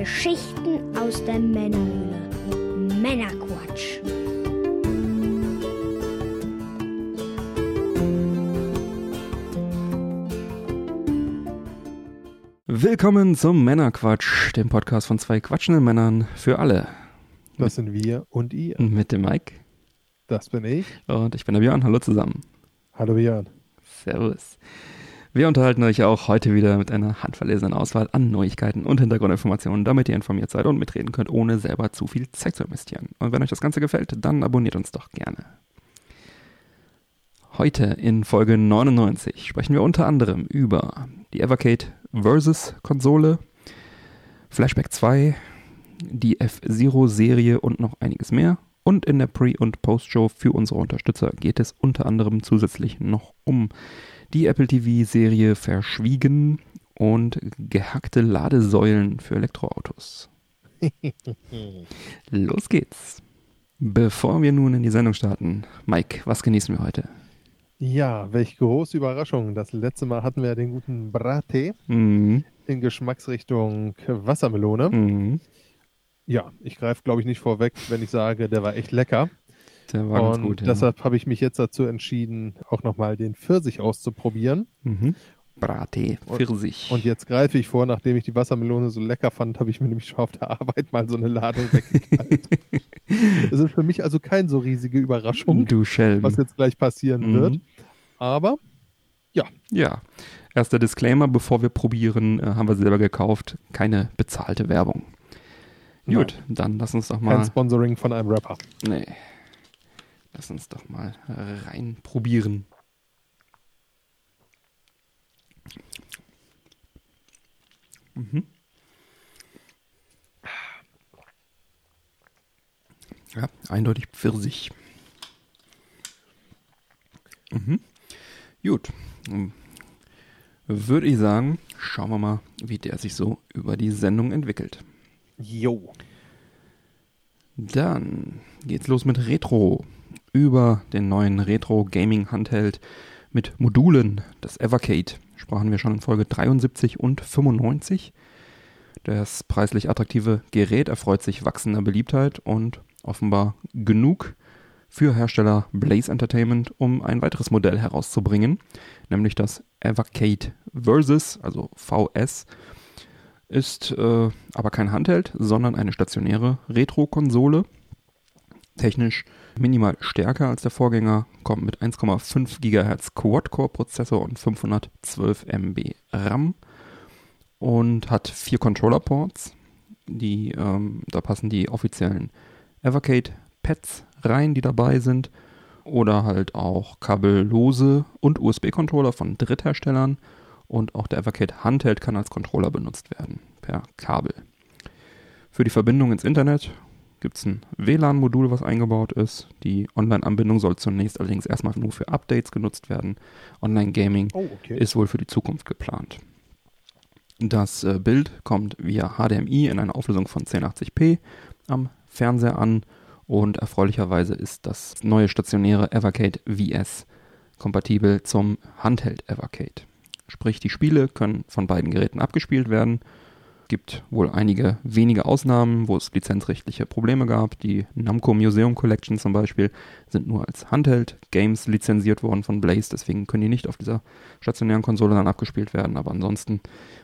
Geschichten aus der Männerhöhle. Männerquatsch. Willkommen zum Männerquatsch, dem Podcast von zwei quatschenden Männern für alle. Das sind wir und ihr. Mit dem Mike Das bin ich. und ich bin der Björn. Hallo zusammen. Hallo Björn. Servus. Wir unterhalten euch auch heute wieder mit einer handverlesenen Auswahl an Neuigkeiten und Hintergrundinformationen, damit ihr informiert seid und mitreden könnt, ohne selber zu viel Zeit zu investieren. Und wenn euch das Ganze gefällt, dann abonniert uns doch gerne. Heute in Folge 99 sprechen wir unter anderem über die Evercade Versus Konsole, Flashback 2, die F-Zero-Serie und noch einiges mehr. Und in der Pre- und Post-Show für unsere Unterstützer geht es unter anderem zusätzlich noch um die Apple TV-Serie Verschwiegen und gehackte Ladesäulen für Elektroautos. Los geht's. Bevor wir nun in die Sendung starten, Mike, was genießen wir heute? Ja, welch große Überraschung. Das letzte Mal hatten wir den guten Brattee Mhm. in Geschmacksrichtung Wassermelone. Mhm. Ja, ich greife glaube ich nicht vorweg, wenn ich sage, der war echt lecker. Der war ganz und gut. Ja. deshalb habe ich mich jetzt dazu entschieden, auch nochmal den Pfirsich auszuprobieren. Mhm. Brattee, Und- Pfirsich. Und jetzt greife ich vor, nachdem ich die Wassermelone so lecker fand, habe ich mir nämlich schon auf der Arbeit mal so eine Ladung weggeknallt. Das ist für mich also keine so riesige Überraschung, was jetzt gleich passieren Mhm. wird. Aber Ja, erster Disclaimer, bevor wir probieren, äh, haben wir selber gekauft, keine bezahlte Werbung. Gut, dann lass uns doch kein mal, Sponsoring von einem Rapper. nee, lass uns doch mal äh, rein probieren. Mhm. Ja, eindeutig Pfirsich. Mhm. Gut. Würde ich sagen, schauen wir mal, wie der sich so über die Sendung entwickelt. Jo. Dann geht's los mit Retro. Über den neuen Retro Gaming Handheld mit Modulen, das Evercade, sprachen wir schon in Folge 73 und 95. Das preislich attraktive Gerät erfreut sich wachsender Beliebtheit und offenbar genug für Hersteller Blaze Entertainment, um ein weiteres Modell herauszubringen, nämlich das Evercade Versus, also VS, ist äh, aber kein Handheld, sondern eine stationäre Retro-Konsole. Technisch minimal stärker als der Vorgänger, kommt mit 1,5 GHz Quad-Core-Prozessor und 512 MB RAM und hat vier Controller-Ports. Ähm, da passen die offiziellen Evercade-Pads rein, die dabei sind. Oder halt auch kabellose und USB-Controller von Drittherstellern. Und auch der Evercade Handheld kann als Controller benutzt werden, per Kabel. Für die Verbindung ins Internet gibt es ein WLAN-Modul, was eingebaut ist. Die Online-Anbindung soll zunächst allerdings erstmal nur für Updates genutzt werden. Online-Gaming Oh, okay. ist wohl für die Zukunft geplant. Das äh, Bild kommt via HDMI in einer Auflösung von 1080p am Fernseher an und erfreulicherweise ist das neue stationäre Evercade VS kompatibel zum Handheld Evercade. Sprich, die Spiele können von beiden Geräten abgespielt werden. Gibt wohl einige wenige Ausnahmen, wo es lizenzrechtliche Probleme gab. Die Namco Museum Collection zum Beispiel sind nur als Handheld-Games lizenziert worden von Blaze, deswegen können die nicht auf dieser stationären Konsole dann abgespielt werden. Aber ansonsten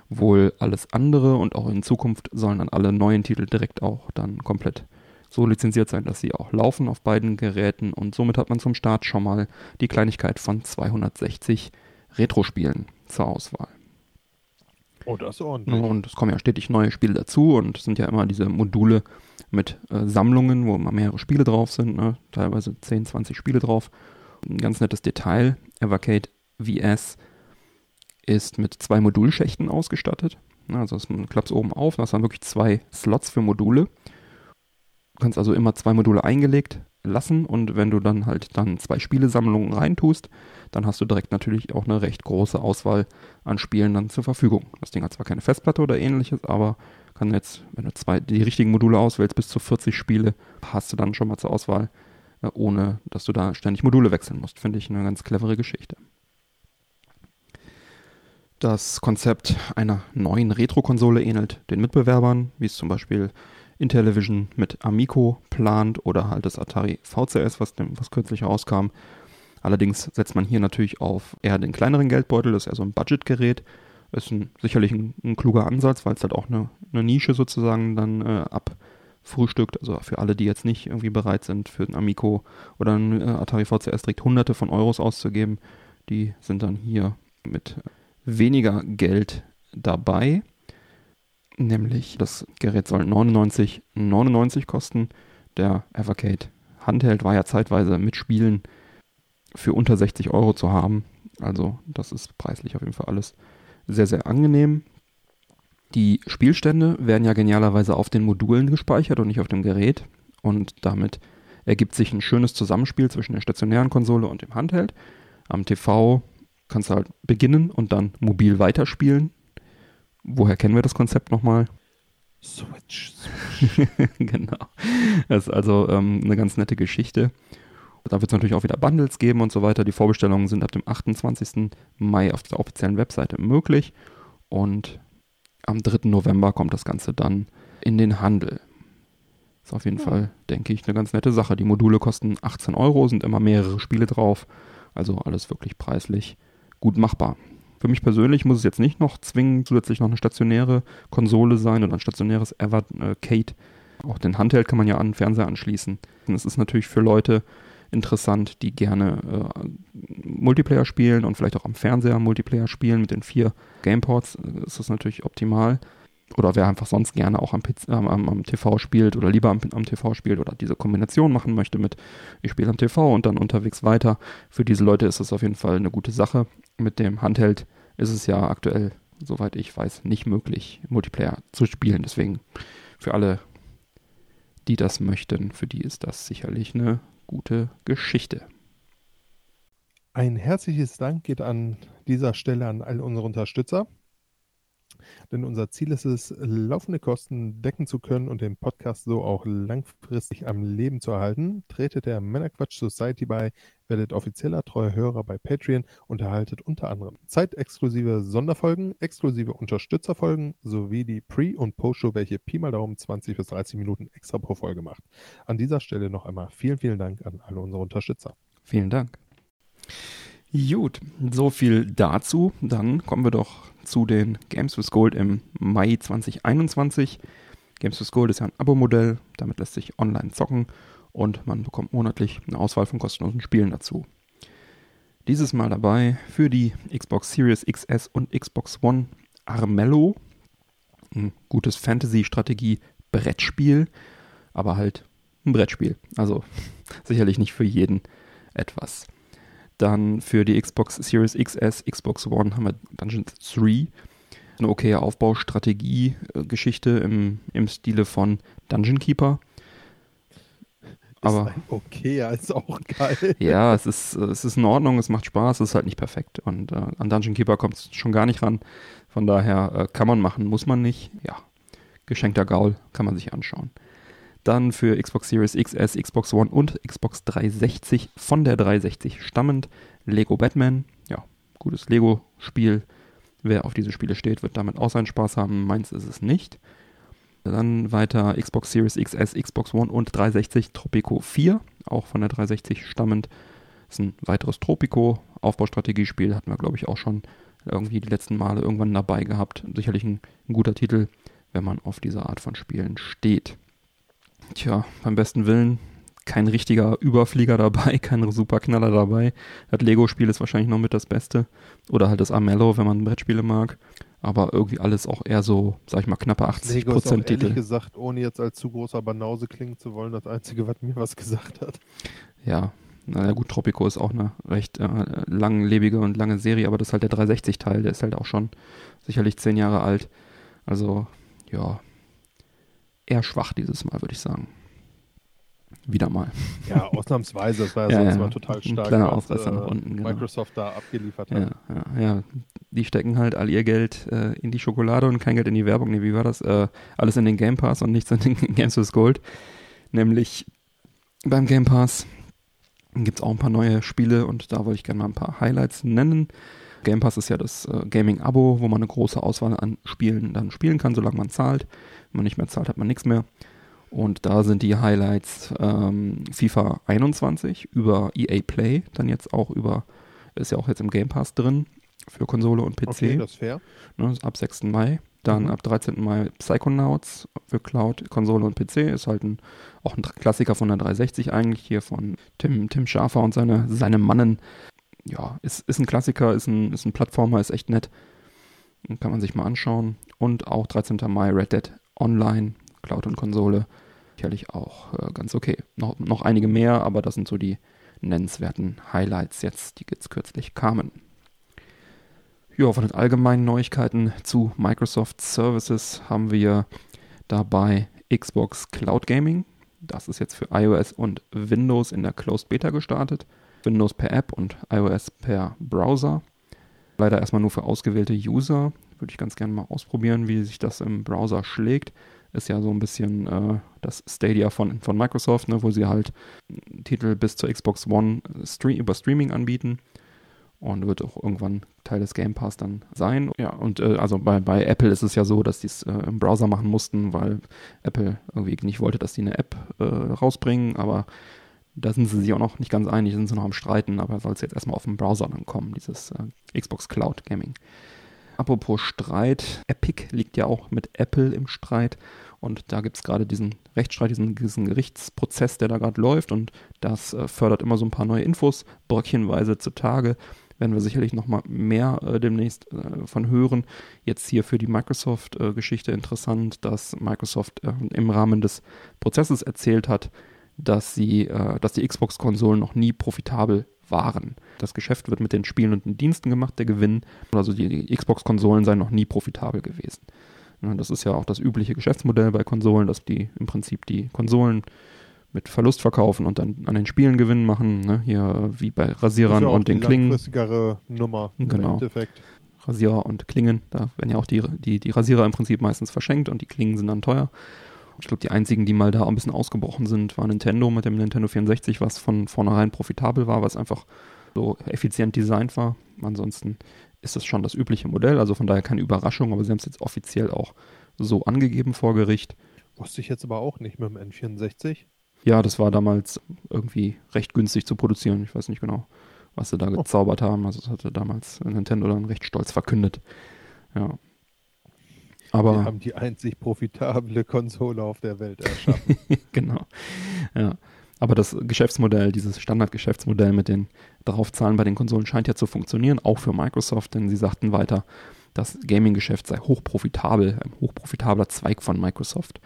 wohl alles andere und auch in Zukunft sollen dann alle neuen Titel direkt auch dann komplett so lizenziert sein, dass sie auch laufen auf beiden Geräten und somit hat man zum Start schon mal die Kleinigkeit von 260 Retro-Spielen zur Auswahl. Oh, das ist ordentlich. Und es kommen ja stetig neue Spiele dazu und es sind ja immer diese Module mit äh, Sammlungen, wo immer mehrere Spiele drauf sind, ne? teilweise 10, 20 Spiele drauf. Ein ganz nettes Detail, Evercade VS ist mit zwei Modulschächten ausgestattet. Also es klappt oben auf, da hast dann wirklich zwei Slots für Module. Du kannst also immer zwei Module eingelegt lassen und wenn du dann halt dann zwei Spielesammlungen reintust, dann hast du direkt natürlich auch eine recht große Auswahl an Spielen dann zur Verfügung. Das Ding hat zwar keine Festplatte oder ähnliches, aber kann jetzt, wenn du zwei die richtigen Module auswählst, bis zu 40 Spiele hast du dann schon mal zur Auswahl, äh, ohne dass du da ständig Module wechseln musst. Finde ich eine ganz clevere Geschichte. Das Konzept einer neuen Retro-Konsole ähnelt den Mitbewerbern, wie es zum Beispiel Intellivision mit Amico plant oder halt das Atari VCS, was, was kürzlich rauskam. Allerdings setzt man hier natürlich auf eher den kleineren Geldbeutel, das ist eher so ein Budgetgerät. Ist ein, sicherlich ein, ein, kluger Ansatz, weil es halt auch eine, eine, Nische sozusagen dann äh, abfrühstückt. Also für alle, die jetzt nicht irgendwie bereit sind, für ein Amico oder ein äh, Atari VCS direkt hunderte von Euros auszugeben, die sind dann hier mit weniger Geld dabei. Nämlich das Gerät soll 99,99 99 kosten. Der Evercade Handheld war ja zeitweise mit Spielen für unter 60 Euro zu haben. Also das ist preislich auf jeden Fall alles sehr, sehr angenehm. Die Spielstände werden ja genialerweise auf den Modulen gespeichert und nicht auf dem Gerät. Und damit ergibt sich ein schönes Zusammenspiel zwischen der stationären Konsole und dem Handheld. Am TV kannst du halt beginnen und dann mobil weiterspielen. Woher kennen wir das Konzept nochmal? Switch. Switch. genau. Das ist also ähm, eine ganz nette Geschichte. Da wird es natürlich auch wieder Bundles geben und so weiter. Die Vorbestellungen sind ab dem 28. Mai auf der offiziellen Webseite möglich. Und am 3. November kommt das Ganze dann in den Handel. Ist auf jeden ja. Fall, denke ich, eine ganz nette Sache. Die Module kosten 18 Euro, sind immer mehrere Spiele drauf. Also alles wirklich preislich gut machbar. Für mich persönlich muss es jetzt nicht noch zwingend zusätzlich noch eine stationäre Konsole sein oder ein stationäres Evercade. Auch den Handheld kann man ja an den Fernseher anschließen. Es ist natürlich für Leute interessant, die gerne äh, Multiplayer spielen und vielleicht auch am Fernseher Multiplayer spielen. Mit den vier Gameports äh, ist das natürlich optimal. Oder wer einfach sonst gerne auch am, äh, am, am, TV spielt oder lieber am, am, TV spielt oder diese Kombination machen möchte mit ich spiele am TV und dann unterwegs weiter. Für diese Leute ist das auf jeden Fall eine gute Sache. Mit dem Handheld ist es ja aktuell, soweit ich weiß, nicht möglich, Multiplayer zu spielen. Deswegen für alle, die das möchten, für die ist das sicherlich eine gute Geschichte. Ein herzliches Dank geht an dieser Stelle an all unsere Unterstützer. Denn unser Ziel ist es, laufende Kosten decken zu können und den Podcast so auch langfristig am Leben zu erhalten. Tretet der Männerquatsch Society bei, werdet offizieller treuer Hörer bei Patreon und erhaltet unter anderem zeitexklusive Sonderfolgen, exklusive Unterstützerfolgen sowie die Pre- und Post-Show, welche Pi mal Daumen 20 bis 30 Minuten extra pro Folge macht. An dieser Stelle noch einmal vielen, vielen Dank an alle unsere Unterstützer. Vielen Dank. Gut, so viel dazu. Dann kommen wir doch zu den Games with Gold im Mai 2021. Games with Gold ist ja ein Abo-Modell, damit lässt sich online zocken und man bekommt monatlich eine Auswahl von kostenlosen Spielen dazu. Dieses Mal dabei für die Xbox Series XS und Xbox One Armello. Ein gutes Fantasy-Strategie-Brettspiel, aber halt ein Brettspiel. Also sicherlich nicht für jeden etwas. Dann für die Xbox Series XS, Xbox One haben wir Dungeons 3. Eine okaye Aufbaustrategie-Geschichte im, im Stile von Dungeon Keeper. Aber okay, ist auch geil. Ja, es ist, es ist in Ordnung, es macht Spaß, es ist halt nicht perfekt. Und äh, an Dungeon Keeper kommt es schon gar nicht ran. Von daher äh, kann man machen, muss man nicht. Ja, geschenkter Gaul kann man sich anschauen. Dann für Xbox Series XS, Xbox One und Xbox 360 von der 360 stammend Lego Batman. Ja, gutes Lego-Spiel. Wer auf diese Spiele steht, wird damit auch seinen Spaß haben. Meins ist es nicht. Dann weiter Xbox Series XS, Xbox One und 360 Tropico 4, auch von der 360 stammend. Das ist ein weiteres Tropico-Aufbaustrategiespiel, hatten wir glaube ich auch schon irgendwie die letzten Male irgendwann dabei gehabt. Sicherlich ein, ein guter Titel, wenn man auf diese Art von Spielen steht. Tja, beim besten Willen kein richtiger Überflieger dabei, kein Superknaller dabei. Das Lego-Spiel ist wahrscheinlich noch mit das Beste. Oder halt das Amello, wenn man Brettspiele mag. Aber irgendwie alles auch eher so, sag ich mal, knappe 80 Lego Prozent ist auch Titel. Ehrlich gesagt, ohne jetzt als zu großer Banause klingen zu wollen, das Einzige, was mir was gesagt hat. Ja, naja gut, Tropico ist auch eine recht äh, langlebige und lange Serie, aber das ist halt der 360-Teil, der ist halt auch schon sicherlich zehn Jahre alt. Also, ja, eher schwach dieses Mal, würde ich sagen. Wieder mal. Ja, ausnahmsweise. Das war ja, ja sonst ja. mal total stark, Ein was Ausreißer äh, nach unten, genau. Microsoft da abgeliefert hat. Ja, ja, ja, die stecken halt all ihr Geld äh, in die Schokolade und kein Geld in die Werbung. Nee, wie war das? Äh, alles in den Game Pass und nichts in den Games with Gold. Nämlich beim Game Pass gibt es auch ein paar neue Spiele und da wollte ich gerne mal ein paar Highlights nennen. Game Pass ist ja das äh, Gaming-Abo, wo man eine große Auswahl an Spielen dann spielen kann, solange man zahlt. Wenn man nicht mehr zahlt, hat man nichts mehr. Und da sind die Highlights ähm, FIFA 21 über EA Play, dann jetzt auch über, ist ja auch jetzt im Game Pass drin für Konsole und PC. Okay, das ist fair. Ne, ab 6. Mai. Dann Mhm. ab 13. Mai Psychonauts für Cloud, Konsole und PC. Ist halt ein, auch ein Klassiker von der 360 eigentlich hier von Tim, Tim Schafer und seine, seine Mannen. Ja, ist, ist ein Klassiker, ist ein, ist ein Plattformer, ist echt nett. Kann man sich mal anschauen. Und auch 13. Mai Red Dead Online, Cloud und Konsole. Sicherlich auch äh, ganz okay. Noch, noch einige mehr, aber das sind so die nennenswerten Highlights jetzt, die jetzt kürzlich kamen. Ja, von den allgemeinen Neuigkeiten zu Microsoft Services haben wir dabei Xbox Cloud Gaming. Das ist jetzt für iOS und Windows in der Closed Beta gestartet. Windows per App und iOS per Browser. Leider erstmal nur für ausgewählte User. Würde ich ganz gerne mal ausprobieren, wie sich das im Browser schlägt. Ist ja so ein bisschen äh, das Stadia von, von Microsoft, ne, wo sie halt Titel bis zur Xbox One Stream, über Streaming anbieten und wird auch irgendwann Teil des Game Pass dann sein. Ja, und äh, also bei, bei Apple ist es ja so, dass die es äh, im Browser machen mussten, weil Apple irgendwie nicht wollte, dass die eine App äh, rausbringen, aber da sind sie sich auch noch nicht ganz einig, sind sie noch am Streiten, aber soll es jetzt erstmal auf dem Browser dann kommen, dieses äh, Xbox Cloud Gaming. Apropos Streit, Epic liegt ja auch mit Apple im Streit und da gibt es gerade diesen Rechtsstreit, diesen, diesen Gerichtsprozess, der da gerade läuft und das äh, fördert immer so ein paar neue Infos, bröckchenweise zutage. Werden wir sicherlich noch mal mehr äh, demnächst äh, von hören. Jetzt hier für die Microsoft-Geschichte interessant, dass Microsoft äh, im Rahmen des Prozesses erzählt hat, dass sie, äh, dass die Xbox-Konsolen noch nie profitabel waren. Das Geschäft wird mit den Spielen und den Diensten gemacht, der Gewinn. Also die, die Xbox-Konsolen seien noch nie profitabel gewesen. Das ist ja auch das übliche Geschäftsmodell bei Konsolen, dass die im Prinzip die Konsolen mit Verlust verkaufen und dann an den Spielen Gewinn machen. Ne? Hier wie bei Rasierern ja und den die Klingen. langfristigere Nummer Genau. im Endeffekt. Rasierer und Klingen. Da werden ja auch die, die, die Rasierer im Prinzip meistens verschenkt und die Klingen sind dann teuer. Ich glaube, die einzigen, die mal da ein bisschen ausgebrochen sind, war Nintendo mit dem Nintendo 64, was von vornherein profitabel war, was einfach so effizient designt war. Ansonsten ist das schon das übliche Modell, also von daher keine Überraschung, aber sie haben es jetzt offiziell auch so angegeben vor Gericht. Wusste ich jetzt aber auch nicht mit dem N64. Ja, das war damals irgendwie recht günstig zu produzieren. Ich weiß nicht genau, was sie da Oh. gezaubert haben. Also das hatte damals Nintendo dann recht stolz verkündet. Ja. Wir Aber haben die einzig profitable Konsole auf der Welt erschaffen. genau. Ja. Aber das Geschäftsmodell, dieses Standardgeschäftsmodell mit den Draufzahlen bei den Konsolen scheint ja zu funktionieren, auch für Microsoft, denn sie sagten weiter, das Gaming-Geschäft sei hochprofitabel, ein hochprofitabler Zweig von Microsoft.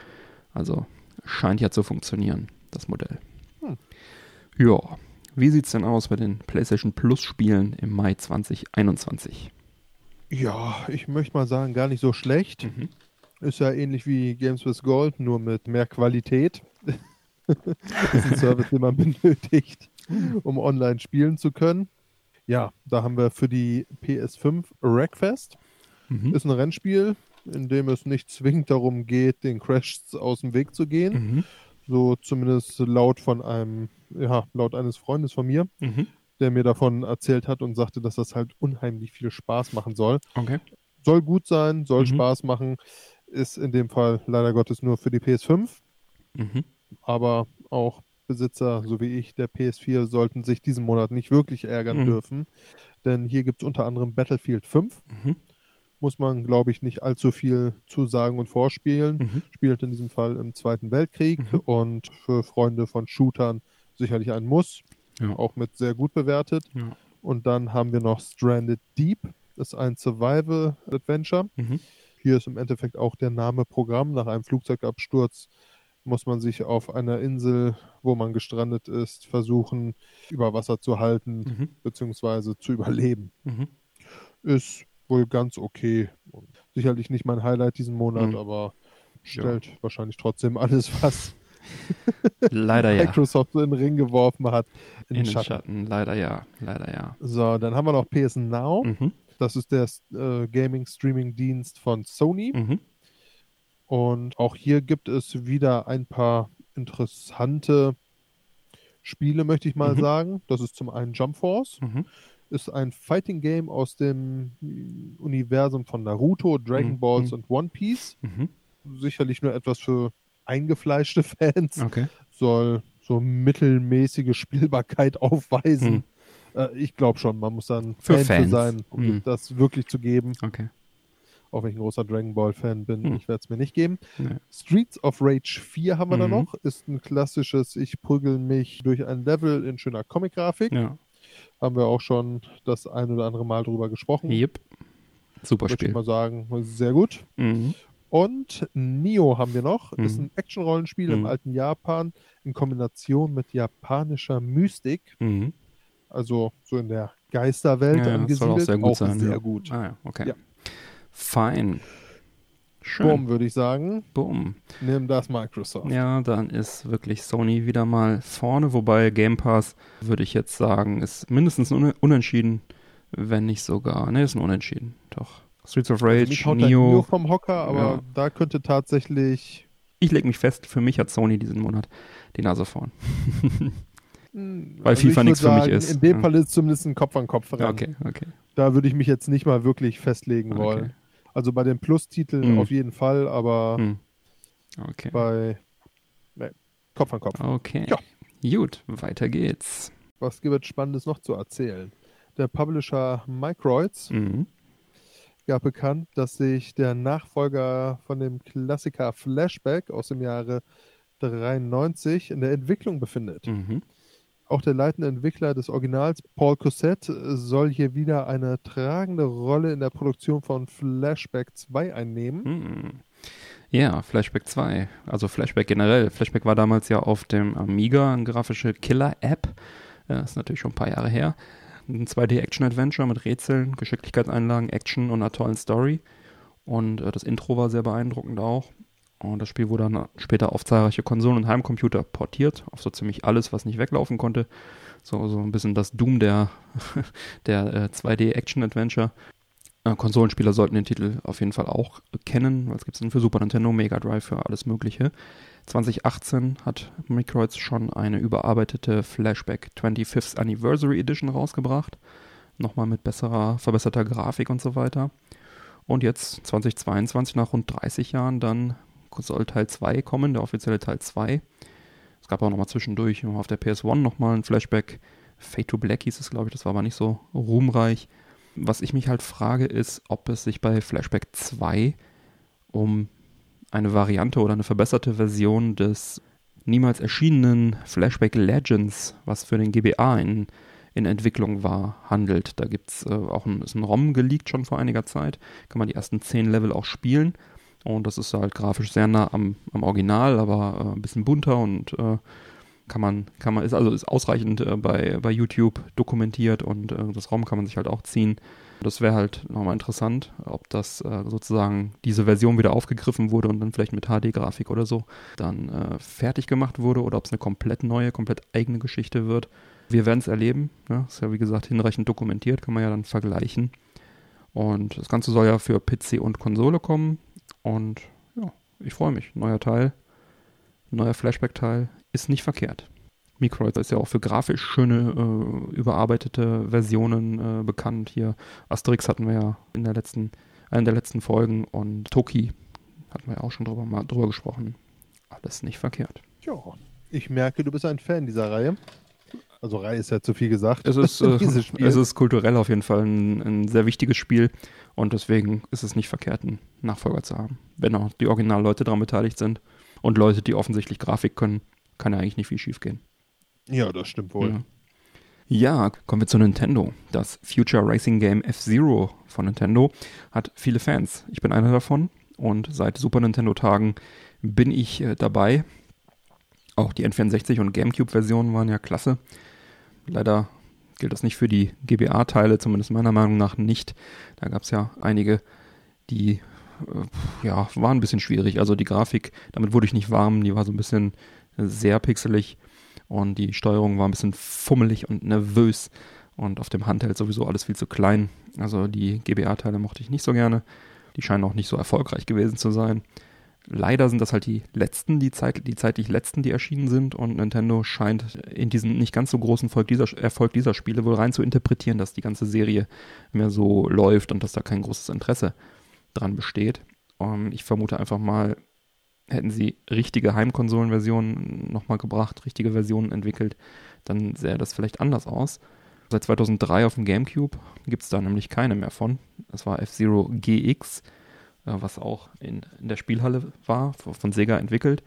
Also scheint ja zu funktionieren, das Modell. Hm. Ja, wie sieht's denn aus bei den PlayStation Plus Spielen im Mai 2021? Ja, ich möchte mal sagen, gar nicht so schlecht. Mhm. Ist ja ähnlich wie Games with Gold, nur mit mehr Qualität. das ist ein Service, den man benötigt, um online spielen zu können. Ja, da haben wir für die PS5 Wreckfest. Mhm. Ist ein Rennspiel, in dem es nicht zwingend darum geht, den Crashs aus dem Weg zu gehen. Mhm. So zumindest laut von einem, ja, laut eines Freundes von mir, Mhm. Der mir davon erzählt hat und sagte, dass das halt unheimlich viel Spaß machen soll. Okay. Soll gut sein, soll Mhm. Spaß machen, ist in dem Fall leider Gottes nur für die PS5, Mhm. aber auch Besitzer, so wie ich, der PS4 sollten sich diesen Monat nicht wirklich ärgern Mhm. dürfen, denn hier gibt es unter anderem Battlefield 5. Mhm. Muss man, glaube ich, nicht allzu viel zu sagen und vorspielen. Mhm. Spielt in diesem Fall im Zweiten Weltkrieg Mhm. und für Freunde von Shootern sicherlich ein Muss, Ja. auch mit sehr gut bewertet. Ja. Und dann haben wir noch Stranded Deep, das ist ein Survival-Adventure. Mhm. Hier ist im Endeffekt auch der Name Programm. Nach einem Flugzeugabsturz muss man sich auf einer Insel, wo man gestrandet ist, versuchen, über Wasser zu halten Mhm. bzw. zu überleben. Mhm. Ist wohl ganz okay. Und sicherlich nicht mein Highlight diesen Monat, Mhm. aber stellt wahrscheinlich trotzdem alles, was Leider ja. Microsoft so in den Ring geworfen hat, in, In den Schatten. Schatten. Leider ja. Leider ja. So, dann haben wir noch PS Now. Mhm. Das ist der äh, Gaming-Streaming-Dienst von Sony. Mhm. Und auch hier gibt es wieder ein paar interessante Spiele, möchte ich mal Mhm. sagen. Das ist zum einen Jump Force. Mhm. ist ein Fighting Game aus dem Universum von Naruto, Dragon Mhm. Balls Mhm. und One Piece. Sicherlich nur etwas für eingefleischte Fans. Okay. Soll so mittelmäßige Spielbarkeit aufweisen. Äh, ich glaube schon, man muss dann Für Fan Fans. sein, um Mhm. das wirklich zu geben. Okay. Auch wenn ich ein großer Dragon Ball Fan bin, Mhm. ich werde es mir nicht geben. Nee. Streets of Rage 4 haben wir da Mhm. noch. Ist ein klassisches, ich prügel mich durch ein Level in schöner Comic-Grafik. Ja. Haben wir auch schon das ein oder andere Mal drüber gesprochen. Yep. Super Würde ich Spiel. mal sagen, sehr gut. Mhm. Und Nio haben wir noch. Ist Mhm. ein Action-Rollenspiel im Mhm. alten Japan in Kombination mit japanischer Mystik. Mhm. Also so in der Geisterwelt Ja, angesiedelt. soll auch sehr gut sein. sehr ja. gut. Ah, ja, okay. Ja. Fein. Schön. Boom, würde ich sagen. Boom. Nimm das Microsoft. Ja, dann ist wirklich Sony wieder mal vorne, wobei Game Pass, würde ich jetzt sagen, ist mindestens un unentschieden, wenn nicht sogar. Ne, ist ein Unentschieden. Doch. Streets of Rage, Also mich haut Neo. Nio vom Hocker, aber Ja. da könnte tatsächlich Ich lege mich fest, für mich hat Sony diesen Monat die Nase vorn. Hm, Weil FIFA ich würd nichts für mich ist. In dem Ja. Fall ist zumindest ein Kopf an Kopf rennen. okay, okay. Da würde ich mich jetzt nicht mal wirklich festlegen Okay. wollen. Also bei den Plus-Titeln Hm. auf jeden Fall, aber Hm. Okay. bei nee, Kopf an Kopf. Okay. Ja. Gut, weiter geht's. Was gibt es Spannendes noch zu erzählen? Der Publisher Microids Mhm. Gab bekannt, dass sich der Nachfolger von dem Klassiker Flashback aus dem Jahre 93 in der Entwicklung befindet. Mhm. Auch der leitende Entwickler des Originals, Paul Cossette, soll hier wieder eine tragende Rolle in der Produktion von Flashback 2 einnehmen. Mhm. Ja, Flashback 2. Also Flashback generell. Flashback war damals ja auf dem Amiga eine grafische Killer-App. Das ist natürlich schon ein paar Jahre her. Ein 2D-Action-Adventure mit Rätseln, Geschicklichkeitseinlagen, Action und einer tollen Story. Und äh, das Intro war sehr beeindruckend auch. Und das Spiel wurde dann später auf zahlreiche Konsolen und Heimcomputer portiert, auf so ziemlich alles, was nicht weglaufen konnte. So, so ein bisschen das Doom der, der äh, 2D-Action-Adventure. Äh, Konsolenspieler sollten den Titel auf jeden Fall auch kennen, weil es gibt es für Super Nintendo, Mega Drive, für alles Mögliche. 2018 hat Microids schon eine überarbeitete Flashback 25th Anniversary Edition rausgebracht. Nochmal mit besserer, verbesserter Grafik und so weiter. Und jetzt 2022, nach rund 30 Jahren, dann soll Teil 2 kommen, der offizielle Teil 2. Es gab auch nochmal zwischendurch auf der PS1 nochmal ein Flashback. Fate to Black hieß es, glaube ich, das war aber nicht so ruhmreich. Was ich mich halt frage, ist, ob es sich bei Flashback 2 um eine Variante oder eine verbesserte Version des niemals erschienenen Flashback Legends, was für den GBA in, in Entwicklung war, handelt. Da gibt es äh, auch ein, ist ein ROM geleakt schon vor einiger Zeit. Kann man die ersten 10 Level auch spielen. Und das ist halt grafisch sehr nah am, am Original, aber äh, ein bisschen bunter und äh, kann man, kann man, ist also ist ausreichend äh, bei, bei YouTube dokumentiert und äh, das ROM kann man sich halt auch ziehen. Das wäre halt nochmal interessant, ob das äh, sozusagen diese Version wieder aufgegriffen wurde und dann vielleicht mit HD-Grafik oder so dann äh, fertig gemacht wurde oder ob es eine komplett neue, komplett eigene Geschichte wird. Wir werden es erleben. Ne? Ist ja wie gesagt hinreichend dokumentiert, kann man ja dann vergleichen. Und das Ganze soll ja für PC und Konsole kommen. Und ja, ich freue mich. Neuer Teil, neuer Flashback-Teil ist nicht verkehrt. Microids ist ja auch für grafisch schöne, äh, überarbeitete Versionen äh, bekannt. Hier Asterix hatten wir ja in der letzten, einer der letzten Folgen und Toki hatten wir ja auch schon drüber, mal drüber gesprochen. Alles nicht verkehrt. Ja, ich merke, du bist ein Fan dieser Reihe. Also Reihe ist ja zu viel gesagt. Es ist, äh, es ist kulturell auf jeden Fall ein, ein sehr wichtiges Spiel und deswegen ist es nicht verkehrt, einen Nachfolger zu haben. Wenn auch die Originalleute daran beteiligt sind und Leute, die offensichtlich Grafik können, kann ja eigentlich nicht viel schief gehen. Ja, das stimmt wohl. Ja. Ja, kommen wir zu Nintendo. Das Future Racing Game F-Zero von Nintendo hat viele Fans. Ich bin einer davon und seit Super Nintendo-Tagen bin ich äh, dabei. Auch die N64 und GameCube-Versionen waren ja klasse. Leider gilt das nicht für die GBA-Teile, zumindest meiner Meinung nach nicht. Da gab es ja einige, die äh, ja, waren ein bisschen schwierig. Also die Grafik, damit wurde ich nicht warm, die war so ein bisschen sehr pixelig und die Steuerung war ein bisschen fummelig und nervös und auf dem Handheld sowieso alles viel zu klein. Also die GBA-Teile mochte ich nicht so gerne. Die scheinen auch nicht so erfolgreich gewesen zu sein. Leider sind das halt die letzten, die, Zeit, die zeitlich letzten, die erschienen sind und Nintendo scheint in diesen nicht ganz so großen Erfolg dieser, Erfolg dieser Spiele wohl rein zu interpretieren, dass die ganze Serie mehr so läuft und dass da kein großes Interesse dran besteht. Um, ähm, ich vermute einfach mal, hätten sie richtige Heimkonsolenversionen nochmal gebracht, richtige Versionen entwickelt, dann sähe das vielleicht anders aus. Seit 2003 auf dem GameCube gibt es da nämlich keine mehr von. Das war F-Zero GX äh, was auch in, in der Spielhalle war, von Sega entwickelt.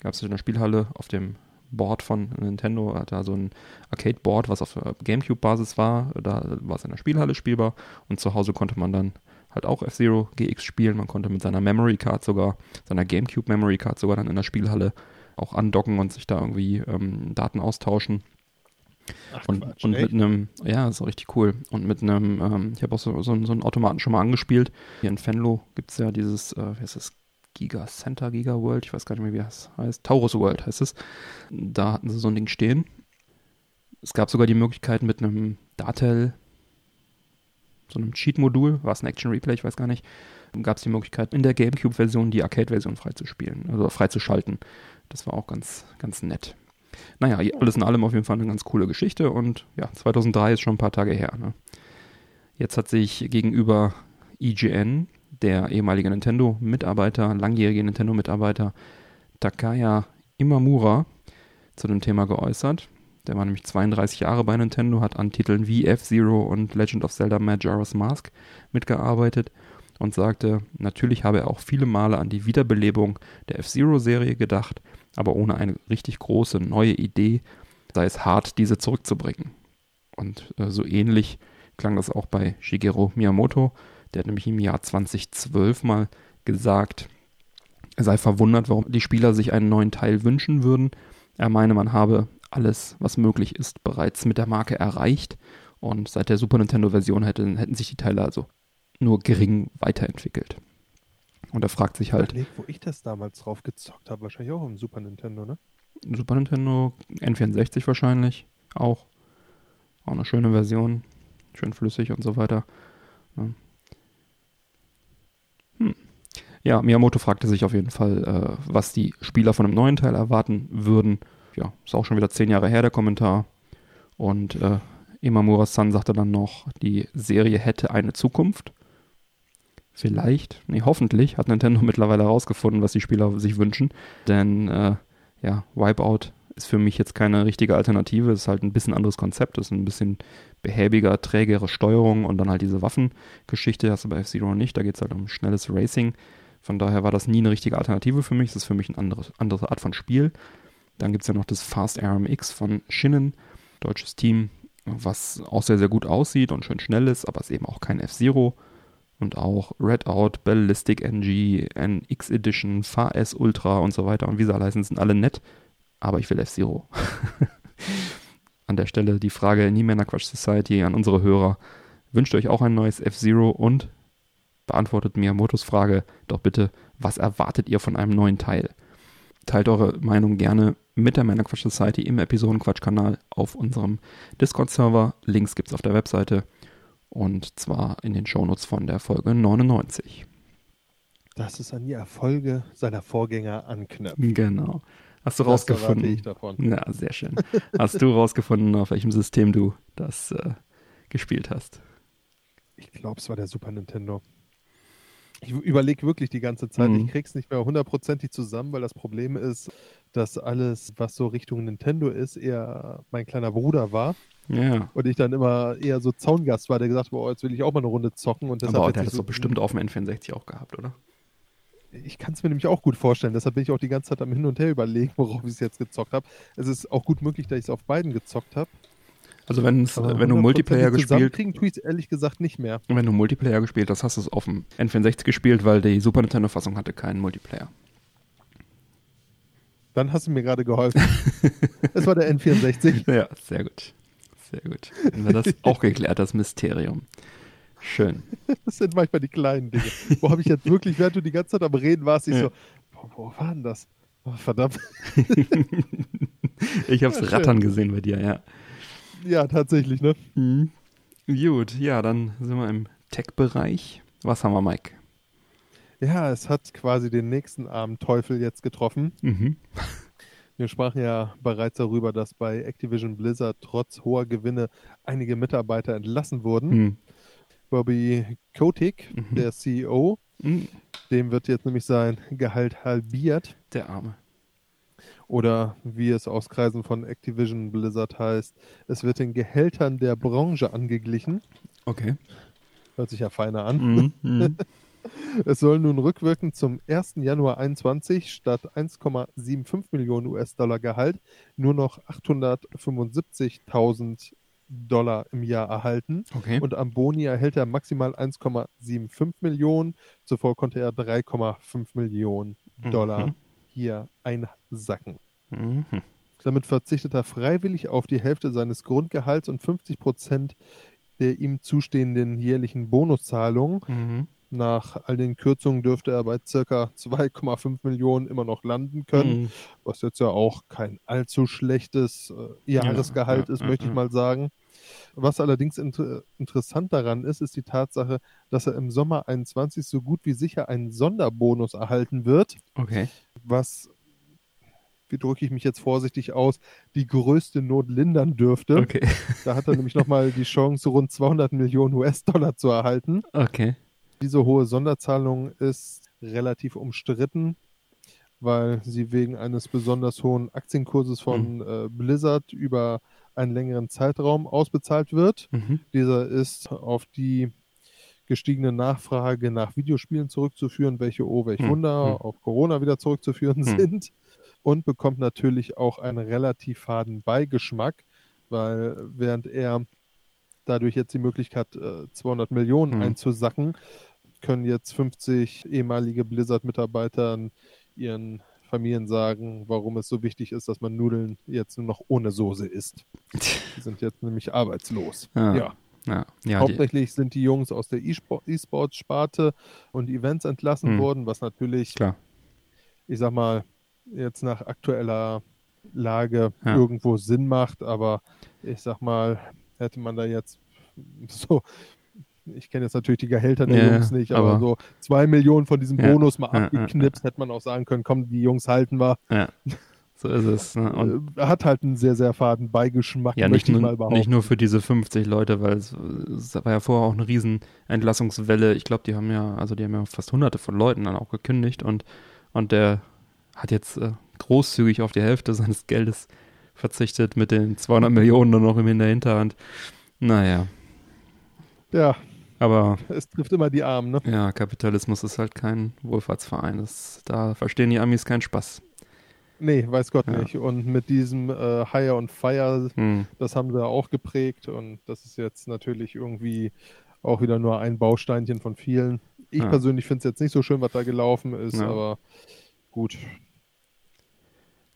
Gab es in der Spielhalle auf dem Board von Nintendo, hat da so ein Arcade-Board, was auf Gamecube-Basis war. Da war es in der Spielhalle spielbar und zu Hause konnte man dann halt auch F-Zero GX spielen. Man konnte mit seiner Memory Card sogar, seiner GameCube Memory Card sogar dann in der Spielhalle auch andocken und sich da irgendwie ähm, Daten austauschen. Ach, und, Quatsch, und mit einem, ja, ist auch richtig cool. Und mit einem, ähm, ich habe auch so, so, so, einen Automaten schon mal angespielt. Hier in Fenlo gibt es ja dieses, äh, wie heißt das? Giga Center, Giga World, ich weiß gar nicht mehr, wie das heißt. Taurus World heißt es. Da hatten sie so ein Ding stehen. Es gab sogar die Möglichkeit mit einem Datel, so einem Cheat-Modul, war es ein Action Replay, ich weiß gar nicht, gab es die Möglichkeit, in der GameCube-Version die Arcade-Version freizuspielen, also freizuschalten. Das war auch ganz, ganz nett. Naja, alles in allem auf jeden Fall eine ganz coole Geschichte und ja, 2003 ist schon ein paar Tage her. Ne? Jetzt hat sich gegenüber IGN, der ehemalige Nintendo-Mitarbeiter, langjährige Nintendo-Mitarbeiter Takaya Imamura, zu dem Thema geäußert. Der war nämlich 32 Jahre bei Nintendo, hat an Titeln wie F-Zero und Legend of Zelda Majora's Mask mitgearbeitet und sagte, natürlich habe er auch viele Male an die Wiederbelebung der F-Zero-Serie gedacht aber ohne eine richtig große neue Idee sei es hart, diese zurückzubringen. Und äh, so ähnlich klang das auch bei Shigeru Miyamoto. Der hat nämlich im Jahr 2012 mal gesagt, er sei verwundert, warum die Spieler sich einen neuen Teil wünschen würden. Er meine, man habe alles, was möglich ist, bereits mit der Marke erreicht. Und seit der Super Nintendo-Version hätten, hätten sich die Teile also nur gering weiterentwickelt. Und er fragt sich halt. Überleg, wo ich das damals drauf gezockt habe, wahrscheinlich auch im Super Nintendo, ne? Super Nintendo, N64 wahrscheinlich auch. Auch eine schöne Version. Schön flüssig und so weiter. Ja. Hm. Ja, Miyamoto fragte sich auf jeden Fall, äh, was die Spieler von einem neuen Teil erwarten würden. Ja, ist auch schon wieder zehn Jahre her, der Kommentar. Und äh, Imamura-san sagte dann noch, die Serie hätte eine Zukunft. Vielleicht, nee, hoffentlich hat Nintendo mittlerweile herausgefunden, was die Spieler sich wünschen. Denn äh, ja, Wipeout ist für mich jetzt keine richtige Alternative. Es ist halt ein bisschen anderes Konzept. Es ist ein bisschen behäbiger, trägere Steuerung und dann halt diese Waffengeschichte hast du bei F-Zero nicht. Da geht es halt um schnelles Racing. Von daher war das nie eine richtige Alternative für mich. Es ist für mich eine andere, andere Art von Spiel. Dann gibt es ja noch das Fast RMX von Shinnen, deutsches Team, was auch sehr, sehr gut aussieht und schön schnell ist, aber es ist eben auch kein F-Zero und auch Redout, Ballistic NG, NX Edition, FAS Ultra und so weiter und alle heißen, sind alle nett, aber ich will F-Zero. an der Stelle die Frage Niemänner Quatsch Society an unsere Hörer. Wünscht euch auch ein neues F-Zero und beantwortet Miyamotos Frage doch bitte, was erwartet ihr von einem neuen Teil? Teilt eure Meinung gerne mit der Männer Quatsch Society im Episodenquatsch-Kanal auf unserem Discord-Server. Links gibt es auf der Webseite. Und zwar in den Shownotes von der Folge 99. Das ist an die Erfolge seiner Vorgänger anknüpft. Genau. Hast du das rausgefunden? Ich davon. Ja, sehr schön. Hast du rausgefunden, auf welchem System du das äh, gespielt hast? Ich glaube, es war der Super Nintendo. Ich überlege wirklich die ganze Zeit. Mhm. Ich krieg's nicht mehr hundertprozentig zusammen, weil das Problem ist, dass alles, was so Richtung Nintendo ist, eher mein kleiner Bruder war. Ja. Und ich dann immer eher so Zaungast war, der gesagt hat, boah, jetzt will ich auch mal eine Runde zocken. Und deshalb Aber der hat das so doch bestimmt auf dem N64 auch gehabt, oder? Ich kann es mir nämlich auch gut vorstellen. Deshalb bin ich auch die ganze Zeit am Hin und Her überlegen, worauf ich es jetzt gezockt habe. Es ist auch gut möglich, dass ich es auf beiden gezockt habe. Also wenn, wenn du Multiplayer gespielt es ehrlich gesagt nicht mehr. Wenn du Multiplayer gespielt hast, hast du es auf dem N64 gespielt, weil die Super Nintendo Fassung hatte keinen Multiplayer. Dann hast du mir gerade geholfen. es war der N64. Ja, sehr gut. Sehr gut. Dann wir das auch geklärt, das Mysterium. Schön. Das sind manchmal die kleinen Dinge. Wo habe ich jetzt wirklich, während du die ganze Zeit am Reden warst, ich ja. so, wo, wo war denn das? Oh, verdammt. ich habe es ja, rattern gesehen bei dir, ja. Ja, tatsächlich, ne? Mhm. Gut, ja, dann sind wir im Tech-Bereich. Was haben wir, Mike? Ja, es hat quasi den nächsten armen Teufel jetzt getroffen. Mhm. Wir sprachen ja bereits darüber, dass bei Activision Blizzard trotz hoher Gewinne einige Mitarbeiter entlassen wurden. Mhm. Bobby Kotick, Mhm. der CEO, Mhm. dem wird jetzt nämlich sein Gehalt halbiert. Der Arme. Oder wie es aus Kreisen von Activision Blizzard heißt, es wird den Gehältern der Branche angeglichen. Okay. Hört sich ja feiner an. Mhm. Mhm. Es soll nun rückwirkend zum 1. Januar 21 statt 1,75 Millionen US-Dollar Gehalt nur noch 875.000 Dollar im Jahr erhalten. Okay. Und am Boni erhält er maximal 1,75 Millionen. Zuvor konnte er 3,5 Millionen Dollar Mhm. hier einsacken. Mhm. Damit verzichtet er freiwillig auf die Hälfte seines Grundgehalts und 50 Prozent der ihm zustehenden jährlichen Bonuszahlungen. Mhm. Nach all den Kürzungen dürfte er bei circa 2,5 Millionen immer noch landen können, Mhm. was jetzt ja auch kein allzu schlechtes äh, Jahresgehalt ja, ist, ja, möchte ich ja. mal sagen. Was allerdings inter interessant daran ist, ist die Tatsache, dass er im Sommer 21 so gut wie sicher einen Sonderbonus erhalten wird, Okay. was, wie drücke ich mich jetzt vorsichtig aus, die größte Not lindern dürfte. Okay. Da hat er nämlich nochmal die Chance, rund 200 Millionen US-Dollar zu erhalten. Okay. Diese hohe Sonderzahlung ist relativ umstritten, weil sie wegen eines besonders hohen Aktienkurses von äh, Blizzard über einen längeren Zeitraum ausbezahlt wird. Mhm. Dieser ist auf die gestiegene Nachfrage nach Videospielen zurückzuführen, welche, oh welch Hm, Wunder, hm. auf Corona wieder zurückzuführen Hm. sind. Und bekommt natürlich auch einen relativ faden Beigeschmack, weil während er dadurch jetzt die Möglichkeit hat, äh, 200 Millionen Hm. einzusacken, können jetzt 50 ehemalige Blizzard-Mitarbeiter ihren Familien sagen, warum es so wichtig ist, dass man Nudeln jetzt nur noch ohne Soße isst. Die sind jetzt nämlich arbeitslos. Ja. ja. Ja. Ja. Die, Hauptsächlich sind die Jungs aus der E-Sport- E-Sports-Sparte und Events entlassen Hm. worden, was natürlich, klar. ich sag mal, jetzt nach aktueller Lage Ja. irgendwo Sinn macht, aber ich sag mal, hätte man da jetzt so, ich kenne jetzt natürlich die Gehälter der Ja, Jungs nicht, aber, aber- so zwei Millionen von diesem Ja, Bonus mal abgeknipst, hätte man auch sagen können, komm, die Jungs halten wir. Ja. So ist es. Ne? Und Äh, hat halt einen sehr, sehr faden Beigeschmack, ja, nicht nur, nicht nur für diese 50 Leute, weil es, es war ja vorher auch eine riesen Entlassungswelle. Ich glaube, die haben ja, also die haben ja fast hunderte von Leuten dann auch gekündigt und, und der hat jetzt äh, großzügig auf die Hälfte seines Geldes verzichtet mit den 200 Millionen dann noch in der Hinterhand. Naja, Ja, aber es trifft immer die Armen, ne? ja, Kapitalismus ist halt kein Wohlfahrtsverein. Das, da verstehen die Amis keinen Spaß. Nee, weiß Gott Ja. nicht. Und mit diesem äh, Hire und Fire, Hm. das haben sie auch geprägt und das ist jetzt natürlich irgendwie auch wieder nur ein Bausteinchen von vielen. Ich Ja. persönlich finde es jetzt nicht so schön, was da gelaufen ist, Ja. aber gut.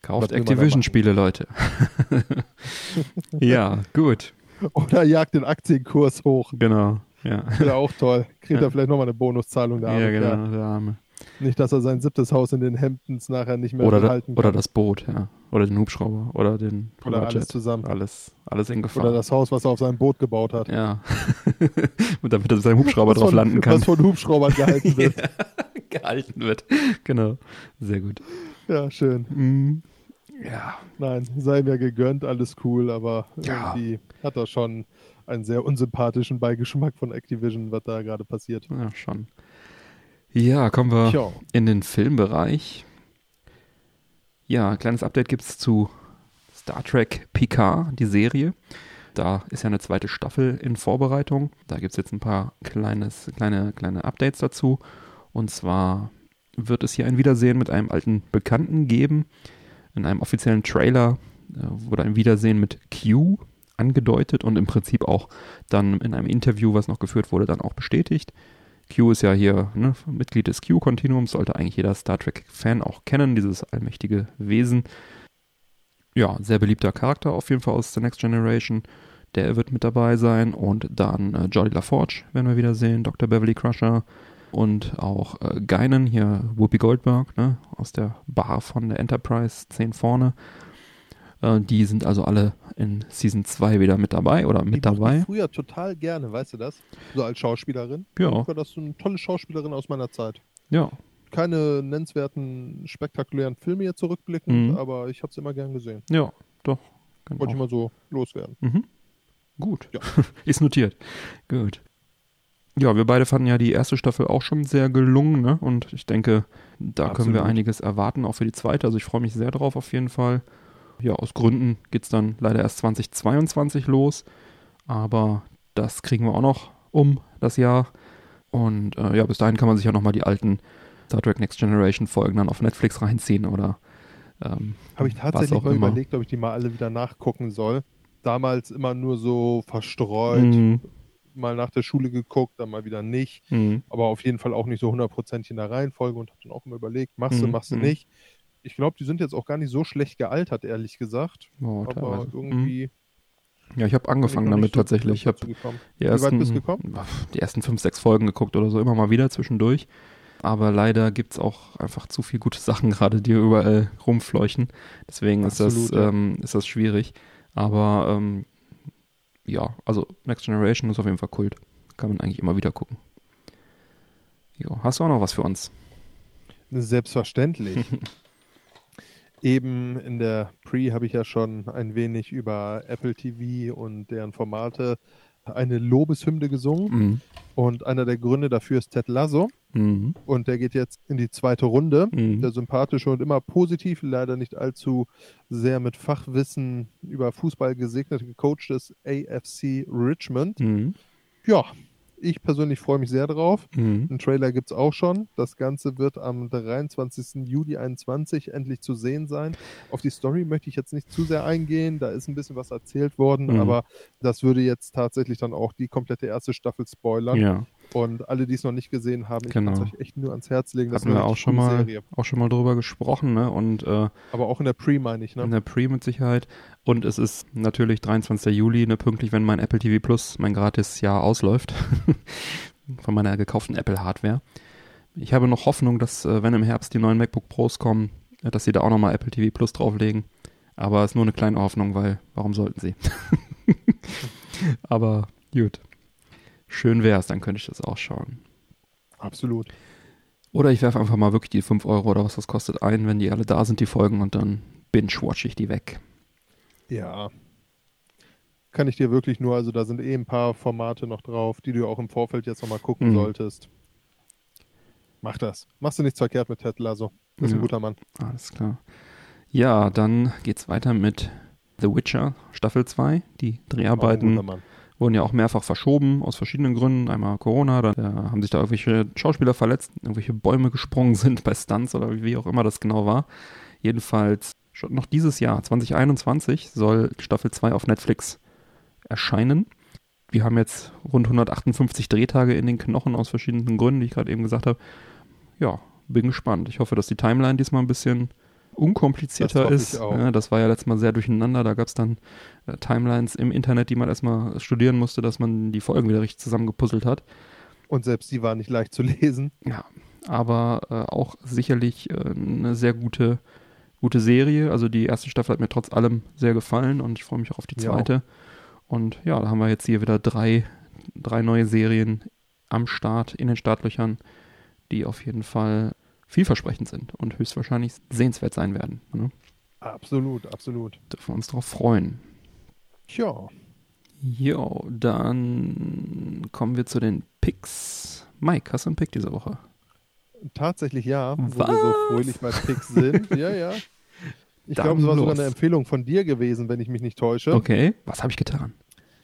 Kauft da Activision-Spiele, Leute. ja, gut. Oder jagt den Aktienkurs hoch. Genau. Ja. Wäre auch toll. Kriegt Ja. er vielleicht nochmal eine Bonuszahlung da. Ja, genau, der Arme. Nicht, dass er sein siebtes Haus in den Hamptons nachher nicht mehr Oder, da, behalten oder kann. das Boot, ja. Oder den Hubschrauber. Oder den Oder alles zusammen. Alles, alles in Gefahr. Oder das Haus, was er auf seinem Boot gebaut hat. ja. Und damit er seinen Hubschrauber Was drauf von- landen kann. Was von Hubschraubern gehalten wird. gehalten wird. Genau. Sehr gut. ja, schön. Mhm. Ja. Nein, sei mir gegönnt, alles cool, aber Ja. irgendwie hat er schon einen sehr unsympathischen Beigeschmack von Activision, was da gerade passiert. Ja, schon. Ja, kommen wir Tja, in den Filmbereich. Ja, ein kleines Update gibt es zu Star Trek Picard, die Serie. Da ist ja eine zweite Staffel in Vorbereitung. Da gibt es jetzt ein paar kleines, kleine, kleine Updates dazu. Und zwar wird es hier ein Wiedersehen mit einem alten Bekannten geben. In einem offiziellen Trailer äh, wurde ein Wiedersehen mit Q angedeutet und im Prinzip auch dann in einem Interview, was noch geführt wurde, dann auch bestätigt. Q ist ja hier ne, Mitglied des Q-Kontinuums, sollte eigentlich jeder Star Trek-Fan auch kennen, dieses allmächtige Wesen. Ja, sehr beliebter Charakter auf jeden Fall aus The Next Generation. Der wird mit dabei sein und dann äh, Jolly LaForge werden wir wieder sehen, Dr. Beverly Crusher und auch äh, Guinan, hier Whoopi Goldberg, ne, aus der Bar von der Enterprise 10 vorne. Äh, die sind also alle in Season 2 wieder mit dabei oder die mit mochte dabei. Ich früher total gerne, weißt du das? So als Schauspielerin. Ja. War das so eine tolle Schauspielerin aus meiner Zeit. Ja, Keine nennenswerten, spektakulären Filme jetzt zurückblickend, Mhm. aber ich habe es immer gern gesehen. ja, doch. Wollte ich mal so loswerden. Mhm. Gut. Ja. Ist notiert. Gut. Ja, wir beide fanden ja die erste Staffel auch schon sehr gelungen, ne? Und ich denke, da können wir Absolut. einiges erwarten, auch für die zweite. Also ich freue mich sehr drauf auf jeden Fall. Ja, aus Gründen geht's dann leider erst 2022 los. Aber das kriegen wir auch noch um das Jahr. Und äh, ja, bis dahin kann man sich ja nochmal die alten Star Trek Next Generation Folgen dann auf Netflix reinziehen oder ähm, Habe ich tatsächlich auch mal immer. überlegt, ob ich die mal alle wieder nachgucken soll. Damals immer nur so verstreut, Mhm. Mal nach der Schule geguckt, dann mal wieder nicht. Mhm. aber auf jeden Fall auch nicht so hundertprozentig in der Reihenfolge und habe dann auch immer überlegt, machst du, Mhm, machst du mhm. nicht. Ich glaube, die sind jetzt auch gar nicht so schlecht gealtert, ehrlich gesagt. Oh, aber irgendwie. Mhm. Ja, ich habe angefangen ich damit so tatsächlich. Ich habe die Wie weit ersten, bist du gekommen? die ersten fünf, sechs Folgen geguckt oder so, immer mal wieder zwischendurch. Aber leider gibt's auch einfach zu viel gute Sachen gerade, die überall rumfleuchen. Deswegen ist, das, Absolut, ja. ähm, ist das schwierig. Aber ähm, ja, also Next Generation ist auf jeden Fall Kult. Kann man eigentlich immer wieder gucken. Jo, hast du auch noch was für uns? Selbstverständlich. Eben in der Pre habe ich ja schon ein wenig über Apple TV und deren Formate eine Lobeshymne gesungen. Mhm. Und einer der Gründe dafür ist Ted Lasso. Mhm. Und der geht jetzt in die zweite Runde. Mhm. Der sympathische und immer positiv, leider nicht allzu sehr mit Fachwissen über Fußball gesegnete Coach des AFC Richmond. Mhm. Ja, ich persönlich freue mich sehr drauf. Mhm. Einen Trailer gibt es auch schon. Das Ganze wird am 23. Juli 21 endlich zu sehen sein. Auf die Story möchte ich jetzt nicht zu sehr eingehen. Da ist ein bisschen was erzählt worden, Mhm. aber das würde jetzt tatsächlich dann auch die komplette erste Staffel spoilern. Ja, Und alle, die es noch nicht gesehen haben, ich Genau. kann es euch echt nur ans Herz legen. Das hatten wir auch schon mal, Serie. auch schon mal drüber gesprochen, ne? Und äh, Aber auch in der Pre meine ich, ne? In der Pre mit Sicherheit. Und es ist natürlich 23. Juli, ne, pünktlich, wenn mein Apple TV Plus, mein Gratis-Jahr ausläuft. von meiner gekauften Apple-Hardware. Ich habe noch Hoffnung, dass, äh, wenn im Herbst die neuen MacBook Pros kommen, äh, dass sie da auch nochmal Apple TV Plus drauflegen. Aber es ist nur eine kleine Hoffnung, weil warum sollten sie? Aber gut. Schön wär's, dann könnte ich das auch schauen. Absolut. Oder ich werfe einfach mal wirklich die 5 Euro oder was das kostet ein, wenn die alle da sind, die Folgen, und dann binge-watch ich die weg. Ja. Kann ich dir wirklich nur, also da sind eh ein paar Formate noch drauf, die du auch im Vorfeld jetzt nochmal gucken Mhm. solltest. Mach das. Machst du nichts verkehrt mit Ted Lasso. Ist Ja. ein guter Mann. Alles klar. Ja, dann geht's weiter mit The Witcher Staffel 2. Die Dreharbeiten wurden ja auch mehrfach verschoben, aus verschiedenen Gründen. Einmal Corona, dann äh, haben sich da irgendwelche Schauspieler verletzt, irgendwelche Bäume gesprungen sind bei Stunts oder wie auch immer das genau war. Jedenfalls schon noch dieses Jahr, 2021, soll Staffel 2 auf Netflix erscheinen. Wir haben jetzt rund 158 Drehtage in den Knochen aus verschiedenen Gründen, die ich gerade eben gesagt habe. Ja, bin gespannt. Ich hoffe, dass die Timeline diesmal ein bisschen unkomplizierter Das ist. Ja, das war ja letztes Mal sehr durcheinander. Da gab es dann äh, Timelines im Internet, die man erstmal studieren musste, dass man die Folgen wieder richtig zusammengepuzzelt hat. Und selbst die war nicht leicht zu lesen. Ja, aber äh, auch sicherlich äh, eine sehr gute, gute Serie. Also die erste Staffel hat mir trotz allem sehr gefallen und ich freue mich auch auf die zweite. Und ja, da haben wir jetzt hier wieder drei, drei neue Serien am Start, in den Startlöchern, die auf jeden Fall vielversprechend sind und höchstwahrscheinlich sehenswert sein werden. Ne? Absolut, absolut. Dürfen wir uns darauf freuen. Tja, Jo, dann kommen wir zu den Picks. Mike, hast du einen Pick diese Woche? tatsächlich ja, wo Was? wir so fröhlich bei Picks sind. ja, ja. Ich glaube, es war sogar eine Empfehlung von dir gewesen, wenn ich mich nicht täusche. Okay, was habe ich getan?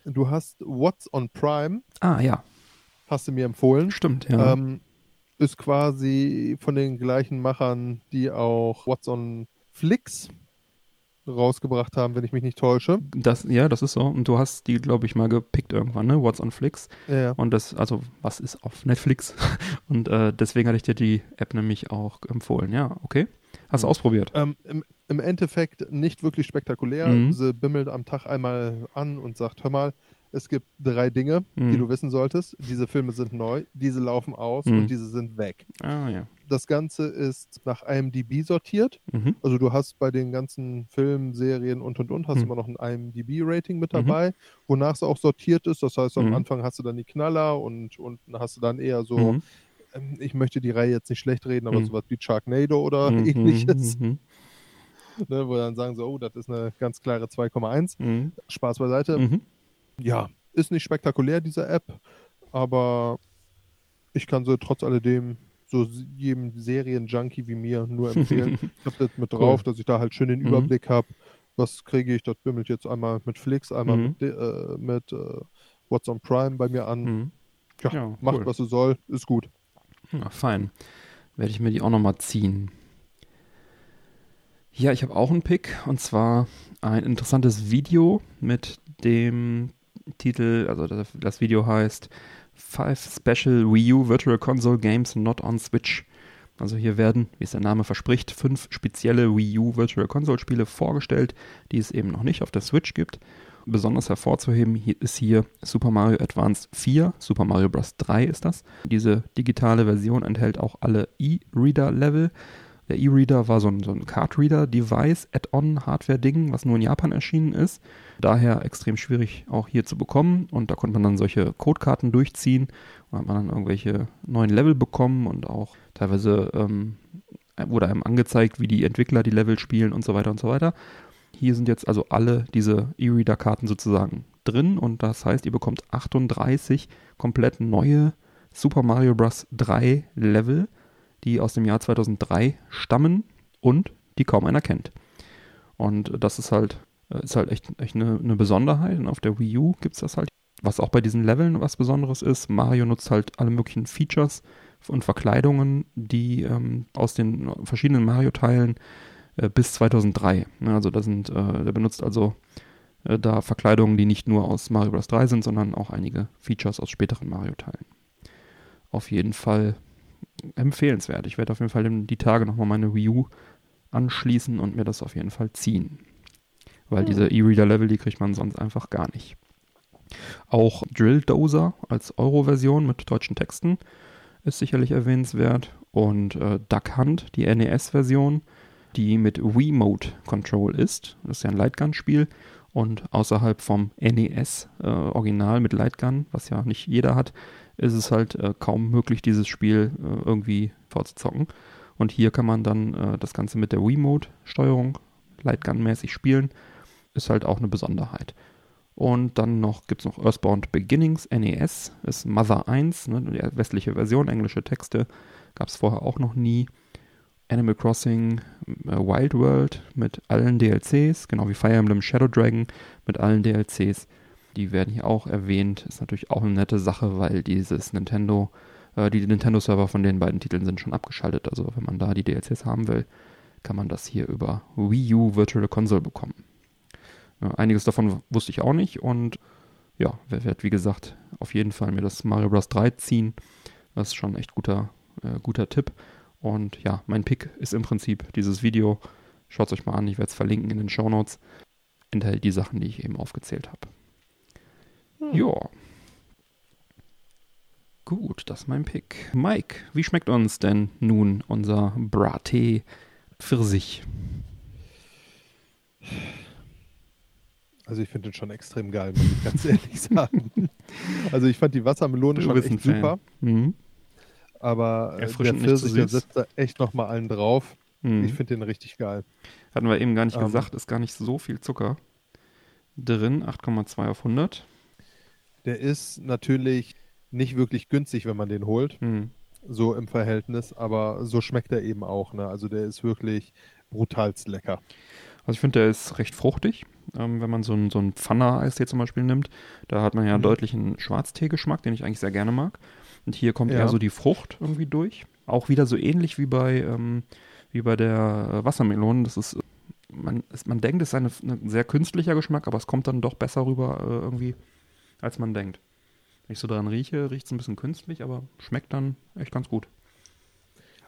Du hast What's on Prime, Ah, ja, hast du mir empfohlen. stimmt, ja. Ähm, ist quasi von den gleichen Machern, die auch What's on Flix rausgebracht haben, wenn ich mich nicht täusche. Das, ja, das ist so. Und du hast die, glaube ich, mal gepickt irgendwann, ne? What's on Flix. Ja, ja. Und das, also, was ist auf Netflix? Und äh, deswegen hatte ich dir die App nämlich auch empfohlen. Ja, okay. Hast du Mhm. ausprobiert? Ähm, im, Im Endeffekt nicht wirklich spektakulär. Mhm. Sie bimmelt am Tag einmal an und sagt, hör mal, es gibt drei Dinge, Mhm. die du wissen solltest. Diese Filme sind neu, diese laufen aus Mhm. und diese sind weg. Ah, ja. Das Ganze ist nach IMDb sortiert. Mhm. Also du hast bei den ganzen Filmen, Serien und und und hast Mhm. immer noch ein IMDb-Rating mit Mhm. dabei, wonach es auch sortiert ist. Das heißt, am. Anfang hast du dann die Knaller und unten hast du dann eher so ich möchte die Reihe jetzt nicht schlecht reden, aber Mhm. sowas wie Sharknado oder Mhm, ähnliches, mhm, ne, wo dann sagen so, oh, das ist eine ganz klare 2,1. mhm, Spaß beiseite. mhm. Ja, ist nicht spektakulär, diese App, aber ich kann sie trotz alledem so jedem Serienjunkie wie mir nur empfehlen. ich habe das mit drauf, dass ich da halt schön den Mhm. Überblick habe. Was kriege ich? Das bimmelt jetzt einmal mit Flix, einmal Mhm. mit, äh, mit äh, What's on Prime bei mir an. Mhm. Ja, Ja, macht, cool. was es soll, ist gut. Ja, fein. Werde ich mir die auch nochmal ziehen. Ja, ich habe auch einen Pick und zwar ein interessantes Video mit dem Titel, also das, das Video heißt Five Special Wii U Virtual Console Games Not on Switch. Also hier werden, wie es der Name verspricht, fünf spezielle Wii U Virtual Console Spiele vorgestellt, die es eben noch nicht auf der Switch gibt. Besonders hervorzuheben ist hier Super Mario Advance 4, Super Mario Bros. 3 ist das. Diese digitale Version enthält auch alle E-Reader-Level. Der E-Reader war so ein, so ein Card-Reader-Device, Add-on-Hardware-Ding, was nur in Japan erschienen ist. Daher extrem schwierig auch hier zu bekommen. Und da konnte man dann solche Codekarten durchziehen. Und hat man dann irgendwelche neuen Level bekommen und auch teilweise ähm, wurde einem angezeigt, wie die Entwickler die Level spielen und so weiter und so weiter. Hier sind jetzt also alle diese E-Reader-Karten sozusagen drin und das heißt, ihr bekommt 38 komplett neue Super Mario Bros. 3 Level, die aus dem Jahr 2003 stammen und die kaum einer kennt. Und das ist halt, äh, ist halt echt, echt eine, eine Besonderheit. Und auf der Wii U gibt es das halt. Was auch bei diesen Leveln was Besonderes ist, Mario nutzt halt alle möglichen Features und Verkleidungen, die ähm, aus den verschiedenen Mario-Teilen äh, bis 2003. Ne, also da sind, äh, der benutzt also äh, da Verkleidungen, die nicht nur aus Mario Bros. 3 sind, sondern auch einige Features aus späteren Mario-Teilen. Auf jeden Fall empfehlenswert. Ich werde auf jeden Fall in die Tage nochmal meine Wii U anschließen und mir das auf jeden Fall ziehen. Weil Hm. diese E-Reader-Level, die kriegt man sonst einfach gar nicht. Auch Drill Dozer als Euro-Version mit deutschen Texten ist sicherlich erwähnenswert. Und äh, Duck Hunt, die NES-Version, die mit Wii-Mode Control ist. Das ist ja ein Lightgun-Spiel. Und außerhalb vom NES-Original mit Lightgun, was ja nicht jeder hat, ist es halt äh, kaum möglich, dieses Spiel äh, irgendwie vorzuzocken. Und hier kann man dann äh, das Ganze mit der Wii-Mode-Steuerung Lightgun-mäßig spielen. Ist halt auch eine Besonderheit. Und dann noch gibt es noch Earthbound Beginnings, NES, ist Mother 1, ne, die westliche Version, englische Texte, gab es vorher auch noch nie. Animal Crossing äh, Wild World mit allen DLCs, genau wie Fire Emblem Shadow Dragon mit allen DLCs. Die werden hier auch erwähnt. Ist natürlich auch eine nette Sache, weil dieses Nintendo, äh, die Nintendo-Server von den beiden Titeln sind schon abgeschaltet. Also wenn man da die DLCs haben will, kann man das hier über Wii U Virtual Console bekommen. Ja, einiges davon wusste ich auch nicht und ja, wer wird wie gesagt auf jeden Fall mir das Mario Bros. 3 ziehen. Das ist schon echt guter, äh, guter Tipp. Und ja, mein Pick ist im Prinzip dieses Video. Schaut es euch mal an, ich werde es verlinken in den Show Notes. Enthält die Sachen, die ich eben aufgezählt habe. Hm. Ja. Gut, das ist mein Pick. Mike, wie schmeckt uns denn nun unser Braté Pfirsich? Also ich finde den schon extrem geil, muss ich ganz ehrlich sagen. Also ich fand die Wassermelone schon echt ein Fan. super, Mhm. Aber äh, der Pfirsich, der süß. setzt da echt nochmal allen drauf. Mhm. Ich finde den richtig geil. Hatten wir eben gar nicht Ähm. gesagt, ist gar nicht so viel Zucker drin. 8,2 auf 100. Der ist natürlich nicht wirklich günstig, wenn man den holt, Mhm. so im Verhältnis, aber so schmeckt er eben auch. Ne? Also der ist wirklich brutalst lecker. Also ich finde, der ist recht fruchtig. Ähm, wenn man so einen so einen Pfanner-Eistee zum Beispiel nimmt, da hat man ja Mhm. deutlich einen Schwarztee-Geschmack, den ich eigentlich sehr gerne mag. Und hier kommt Ja. eher so die Frucht irgendwie durch. Auch wieder so ähnlich wie bei, ähm, wie bei der äh, Wassermelone. Das ist, man, es, man denkt, es ist ein sehr künstlicher Geschmack, aber es kommt dann doch besser rüber äh, irgendwie, als man denkt. Wenn ich so dran rieche, riecht es ein bisschen künstlich, aber schmeckt dann echt ganz gut.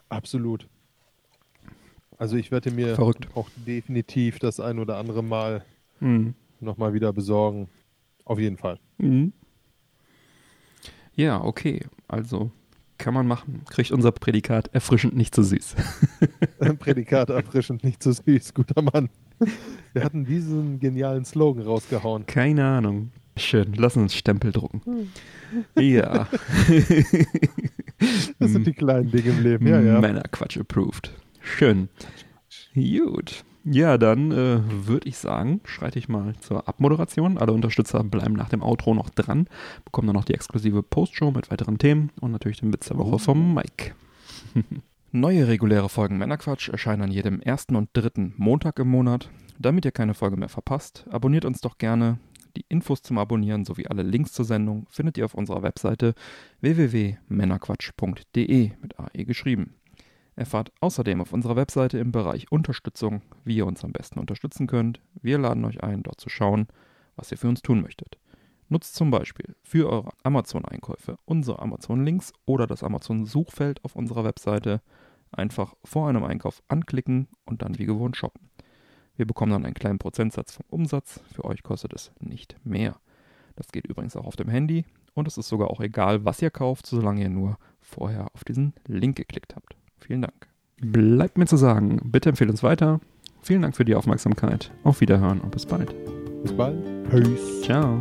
Absolut. Also ich werde mir Verrückt. auch definitiv das ein oder andere Mal Mhm. nochmal wieder besorgen. Auf jeden Fall. Mhm. Ja, okay. Also kann man machen. Kriegt unser Prädikat erfrischend nicht zu süß. Prädikat erfrischend, nicht zu süß, guter Mann. Wir hatten diesen genialen Slogan rausgehauen. Keine Ahnung. Schön. Lass uns Stempel drucken. Ja. Das sind die kleinen Dinge im Leben, ja, ja. Männerquatsch approved. Schön. Gut. Ja, dann äh, würde ich sagen, schreite ich mal zur Abmoderation. Alle Unterstützer bleiben nach dem Outro noch dran, bekommen dann noch die exklusive Postshow mit weiteren Themen und natürlich den Witz der Woche vom Mike. Neue reguläre Folgen Männerquatsch erscheinen an jedem ersten und dritten Montag im Monat. Damit ihr keine Folge mehr verpasst, abonniert uns doch gerne. Die Infos zum Abonnieren sowie alle Links zur Sendung findet ihr auf unserer Webseite www.männerquatsch.de mit AE geschrieben. Erfahrt außerdem auf unserer Webseite im Bereich Unterstützung, wie ihr uns am besten unterstützen könnt. Wir laden euch ein, dort zu schauen, was ihr für uns tun möchtet. Nutzt zum Beispiel für eure Amazon-Einkäufe unsere Amazon-Links oder das Amazon-Suchfeld auf unserer Webseite. Einfach vor einem Einkauf anklicken und dann wie gewohnt shoppen. Wir bekommen dann einen kleinen Prozentsatz vom Umsatz. Für euch kostet es nicht mehr. Das geht übrigens auch auf dem Handy und es ist sogar auch egal, was ihr kauft, solange ihr nur vorher auf diesen Link geklickt habt. Vielen Dank. Bleibt mir zu sagen, bitte empfehlt uns weiter. Vielen Dank für die Aufmerksamkeit. Auf Wiederhören und bis bald. Bis bald. Peace. Ciao.